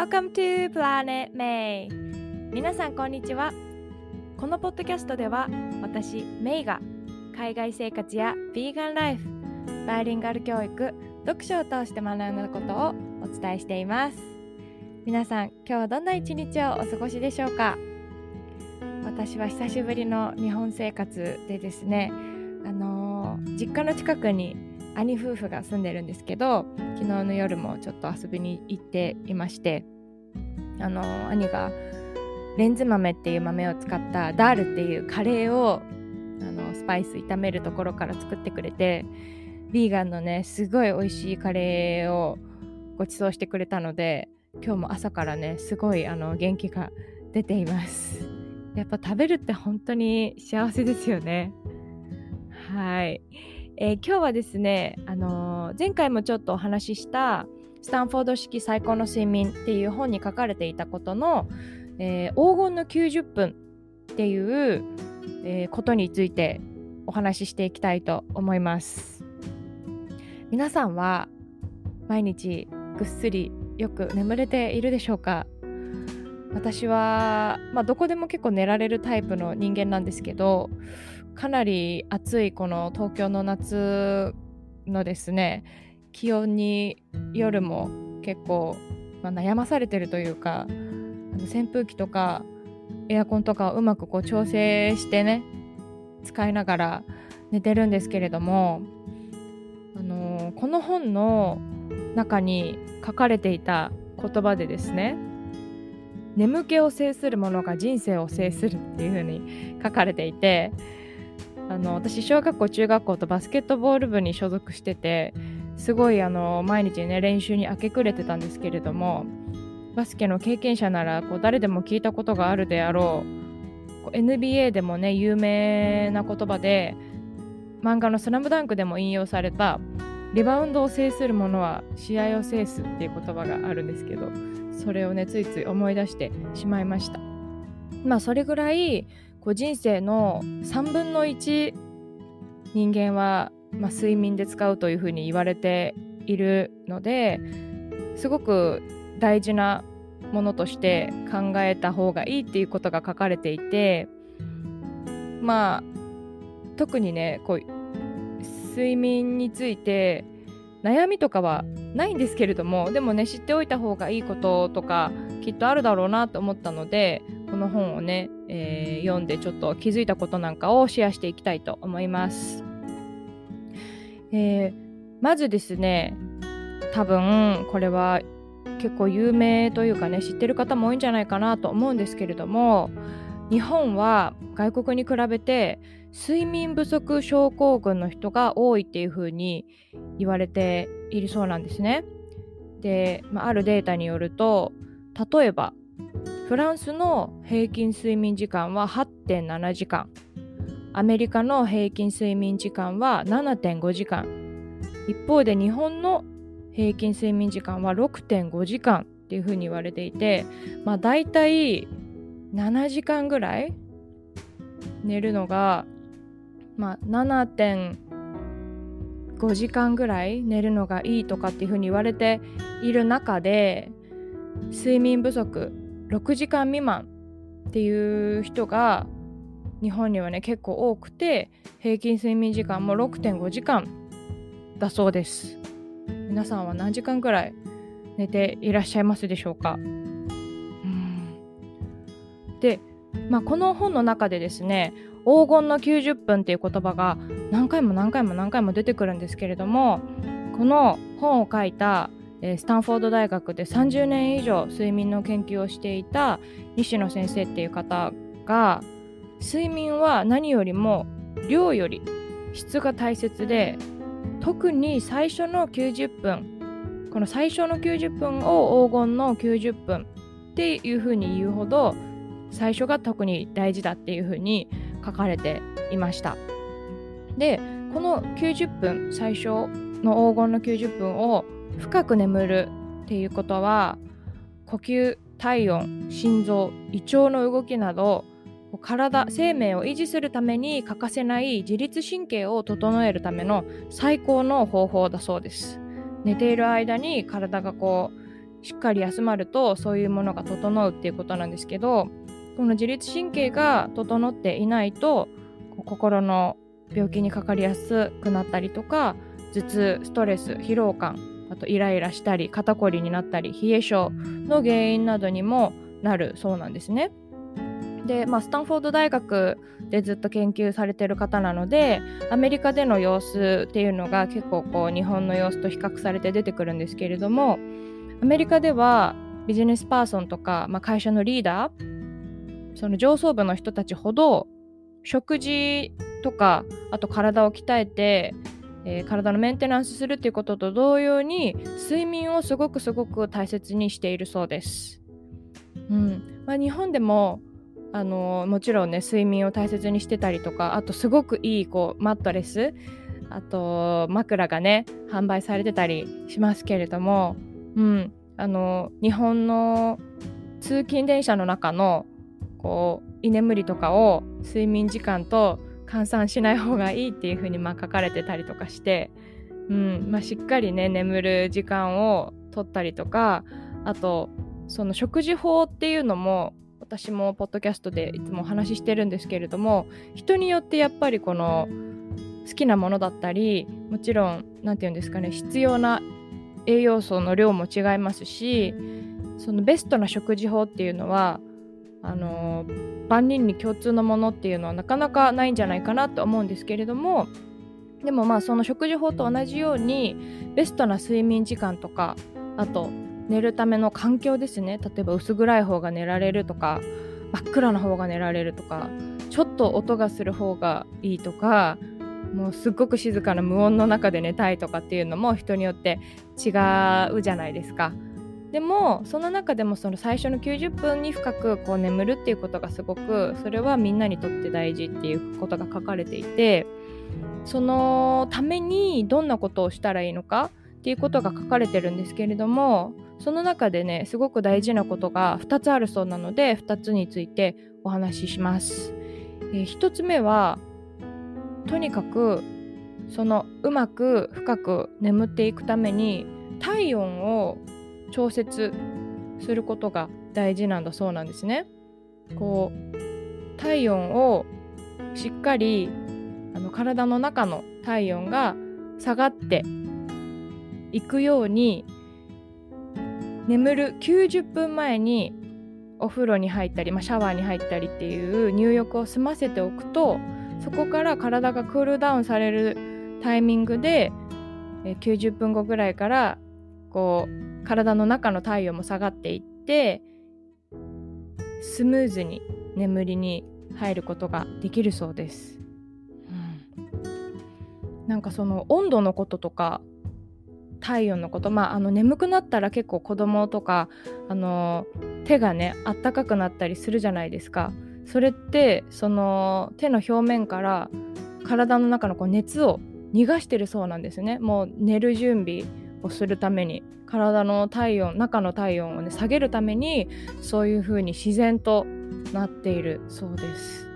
Welcome to Planet May. 皆さんこんにちは。このポッドキャストでは私メイが海外生活やヴィーガンライフバイリンガル教育読書を通して学んだことをお伝えしています。皆さん今日はどんな一日をお過ごしでしょうか？私は久しぶりの日本生活でですねあのー、実家の近くに兄夫婦が住んでるんですけど昨日の夜もちょっと遊びに行っていましてあの、兄がレンズ豆っていう豆を使ったダールっていうカレーをあのスパイス炒めるところから作ってくれてヴィーガンのねすごい美味しいカレーをご馳走してくれたので今日も朝からねすごいあの元気が出ています。やっぱ食べるって本当に幸せですよね。はい、えー、今日はですね、あのー、前回もちょっとお話ししたスタンフォード式最高の睡眠っていう本に書かれていたことの、えー、黄金の90分っていう、えことについてお話ししていきたいと思います。皆さんは毎日ぐっすりよく眠れているでしょうか？私は、まあ、どこでも結構寝られるタイプの人間なんですけどかなり暑いこの東京の夏のですね気温に夜も結構、まあ、悩まされてるというか扇風機とかエアコンとかをうまくこう調整してね使いながら寝てるんですけれども、あのー、この本の中に書かれていた言葉でですね眠気を制する者が人生を制するっていう風に書かれていてあの私小学校中学校とバスケットボール部に所属しててすごいあの毎日ね練習に明け暮れてたんですけれどもバスケの経験者ならこう誰でも聞いたことがあるであろう NBA でもね有名な言葉で漫画の「スラムダンクでも引用されたリバウンドを制する者は試合を制すっていう言葉があるんですけどそれをねついつい思い出してしまいました。まあそれぐらいこう人生の3分の1人間は、まあ、睡眠で使うというふうに言われているのですごく大事なものとして考えた方がいいっていうことが書かれていてまあ特にねこう睡眠について悩みとかはないんですけれどもでもね知っておいた方がいいこととかきっとあるだろうなと思ったのでこの本をね、えー、読んでちょっと気づいたことなんかをシェアしていきたいと思います。えー、まずですね多分これは結構有名というかね知ってる方も多いんじゃないかなと思うんですけれども日本は外国に比べて睡眠不足症候群の人が多いっていう風に言われているそうなんですね。で、まあ、あるデータによると例えばフランスの平均睡眠時間は8.7時間アメリカの平均睡眠時間は7.5時間。一方で日本の平均睡眠時間は6.5時間っていうふうに言われていてまあ大体7時間ぐらい寝るのがまあ7.5時間ぐらい寝るのがいいとかっていうふうに言われている中で睡眠不足6時間未満っていう人が日本にはね結構多くて平均睡眠時間も6.5時間だそうです。皆さんは何時間くらい寝ていらっしゃいますでしょうか？で、まあ、この本の中でですね黄金の90分っていう言葉が何回も何回も何回も出てくるんですけれどもこの本を書いたスタンフォード大学で30年以上睡眠の研究をしていた西野先生っていう方が睡眠は何よりも量より質が大切で特に最初の90分この最初の90分を黄金の90分っていうふうに言うほど最初が特に大事だっていうふうに書かれていました。でこの90分最初の黄金の90分を深く眠るっていうことは呼吸体温心臓胃腸の動きなど体生命を維持するために欠かせない自律神経を整えるための最高の方法だそうです寝ている間に体がこうしっかり休まるとそういうものが整うっていうことなんですけどこの自律神経が整っていないと心の病気にかかりやすくなったりとか頭痛ストレス疲労感あとイライラしたり肩こりになったり冷え性の原因などにもなるそうなんですね。で、まあ、スタンフォード大学でずっと研究されてる方なのでアメリカでの様子っていうのが結構こう日本の様子と比較されて出てくるんですけれどもアメリカではビジネスパーソンとか、まあ、会社のリーダーその上層部の人たちほど食事とかあと体を鍛えて、えー、体のメンテナンスするっていうことと同様に睡眠をすごくすごく大切にしているそうです。うんまあ、日本でもあのもちろんね睡眠を大切にしてたりとかあとすごくいいこうマットレスあと枕がね販売されてたりしますけれども、うん、あの日本の通勤電車の中のこう居眠りとかを睡眠時間と換算しない方がいいっていう風にまあ書かれてたりとかして、うんまあ、しっかりね眠る時間を取ったりとかあとその食事法っていうのも私もポッドキャストでいつもお話ししてるんですけれども人によってやっぱりこの好きなものだったりもちろん何て言うんですかね必要な栄養素の量も違いますしそのベストな食事法っていうのはあの万人に共通のものっていうのはなかなかないんじゃないかなと思うんですけれどもでもまあその食事法と同じようにベストな睡眠時間とかあと寝るための環境ですね例えば薄暗い方が寝られるとか真っ暗な方が寝られるとかちょっと音がする方がいいとかもうすっごく静かな無音の中で寝たいとかっていうのも人によって違うじゃないですか。でもその中でもその最初の90分に深くこう眠るっていうことがすごくそれはみんなにとって大事っていうことが書かれていてそのためにどんなことをしたらいいのかっていうことが書かれてるんですけれどもその中でねすごく大事なことが2つあるそうなので2つについてお話しします。えー、1つ目はとにかくそのうまく深く眠っていくために体温を調節することが大事なんだそうなんですね。こう体温をしっかりあの体の中の体温が下がっていくように眠る90分前にお風呂に入ったり、まあ、シャワーに入ったりっていう入浴を済ませておくとそこから体がクールダウンされるタイミングで90分後ぐらいからこう体の中の体温も下がっていってスムーズに眠りに入ることができるそうです。うん、なんかその温度のこととか体温のこと。まああの眠くなったら結構子供とかあの手がねあったかくなったりするじゃないですか。それってその手の表面から体の中のこう熱を逃がしてるそうなんですね。もう寝る準備をするために。体の体温中の体温をね下げるためにそういう風に自然となっているそうです。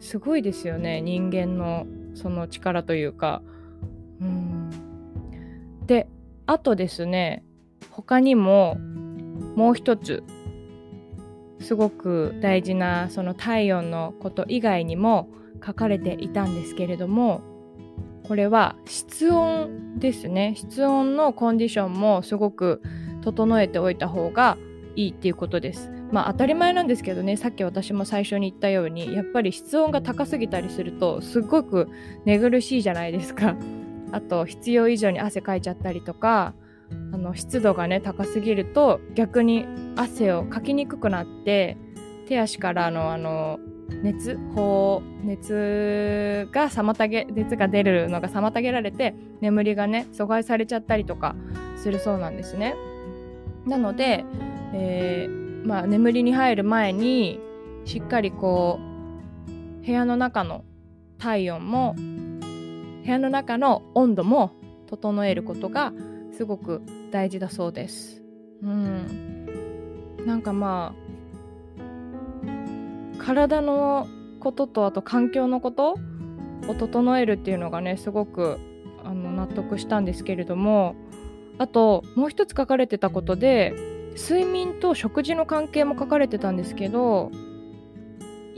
すごいですよね人間のその力というか。うん。であとですね他にももう一つすごく大事なその体温のこと以外にも書かれていたんですけれどもこれは室温ですね。室温のコンディションもすごく整えておいた方がいいっていうことです。まあ当たり前なんですけどねさっき私も最初に言ったようにやっぱり室温が高すぎたりするとすごく寝苦しいじゃないですか。あと必要以上に汗かいちゃったりとかあの湿度がね高すぎると逆に汗をかきにくくなって手足からのあの熱放熱が妨げ熱が出るのが妨げられて眠りがね阻害されちゃったりとかするそうなんですね。なので、えー、まあ、眠りに入る前にしっかりこう部屋の中の体温も部屋の中の温度も整えることがすごく大事だそうです。うん、なんかまあ体のこととあと環境のことを整えるっていうのがねすごくあの納得したんですけれどもあともう一つ書かれてたことで睡眠と食事の関係も書かれてたんですけど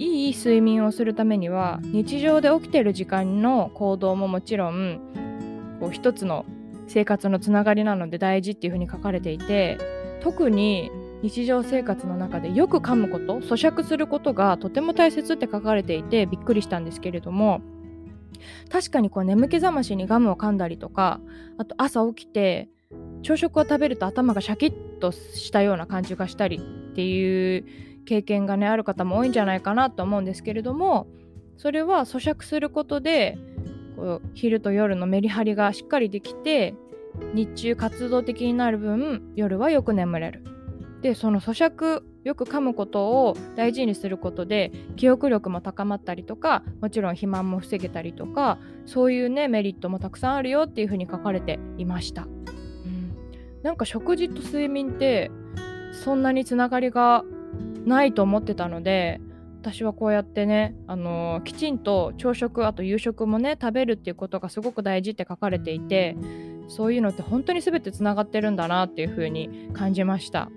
いい睡眠をするためには日常で起きてる時間の行動ももちろんこう一つの生活のつながりなので大事っていうふうに書かれていて特に日常生活の中でよく噛むこと咀嚼することがとても大切って書かれていてびっくりしたんですけれども確かにこう眠気覚ましにガムを噛んだりとかあと朝起きて朝食を食べると頭がシャキッとしたような感じがしたりっていう経験がねある方も多いんじゃないかなと思うんですけれどもそれは咀嚼することでこう昼と夜のメリハリがしっかりできて日中活動的になる分夜はよく眠れる。でその咀嚼よく噛むことを大事にすることで記憶力も高まったりとかもちろん肥満も防げたりとかそういうねメリットもたくさんあるよっていうふうに書かれていました、うん、なんか食事と睡眠ってそんなにつながりがないと思ってたので私はこうやってね、あのー、きちんと朝食あと夕食もね食べるっていうことがすごく大事って書かれていてそういうのって本当に全てつながってるんだなっていうふうに感じました。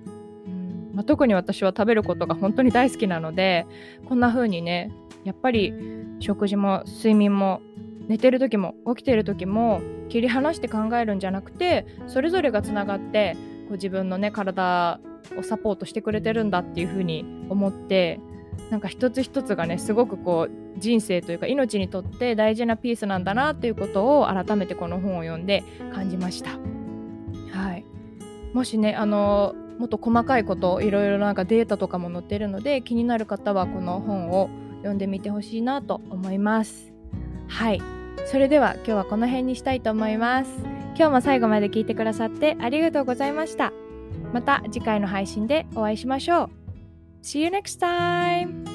まあ、特に私は食べることが本当に大好きなのでこんな風にねやっぱり食事も睡眠も寝てる時も起きてる時も切り離して考えるんじゃなくてそれぞれがつながってこう自分のね体をサポートしてくれてるんだっていう風に思ってなんか一つ一つがねすごくこう人生というか命にとって大事なピースなんだなっていうことを改めてこの本を読んで感じました。はい、もしねあのもっと細かいこといろいろなんかデータとかも載ってるので気になる方はこの本を読んでみてほしいなと思います。はい。それでは今日はこの辺にしたいと思います。今日も最後まで聞いてくださってありがとうございました。また次回の配信でお会いしましょう See you next time!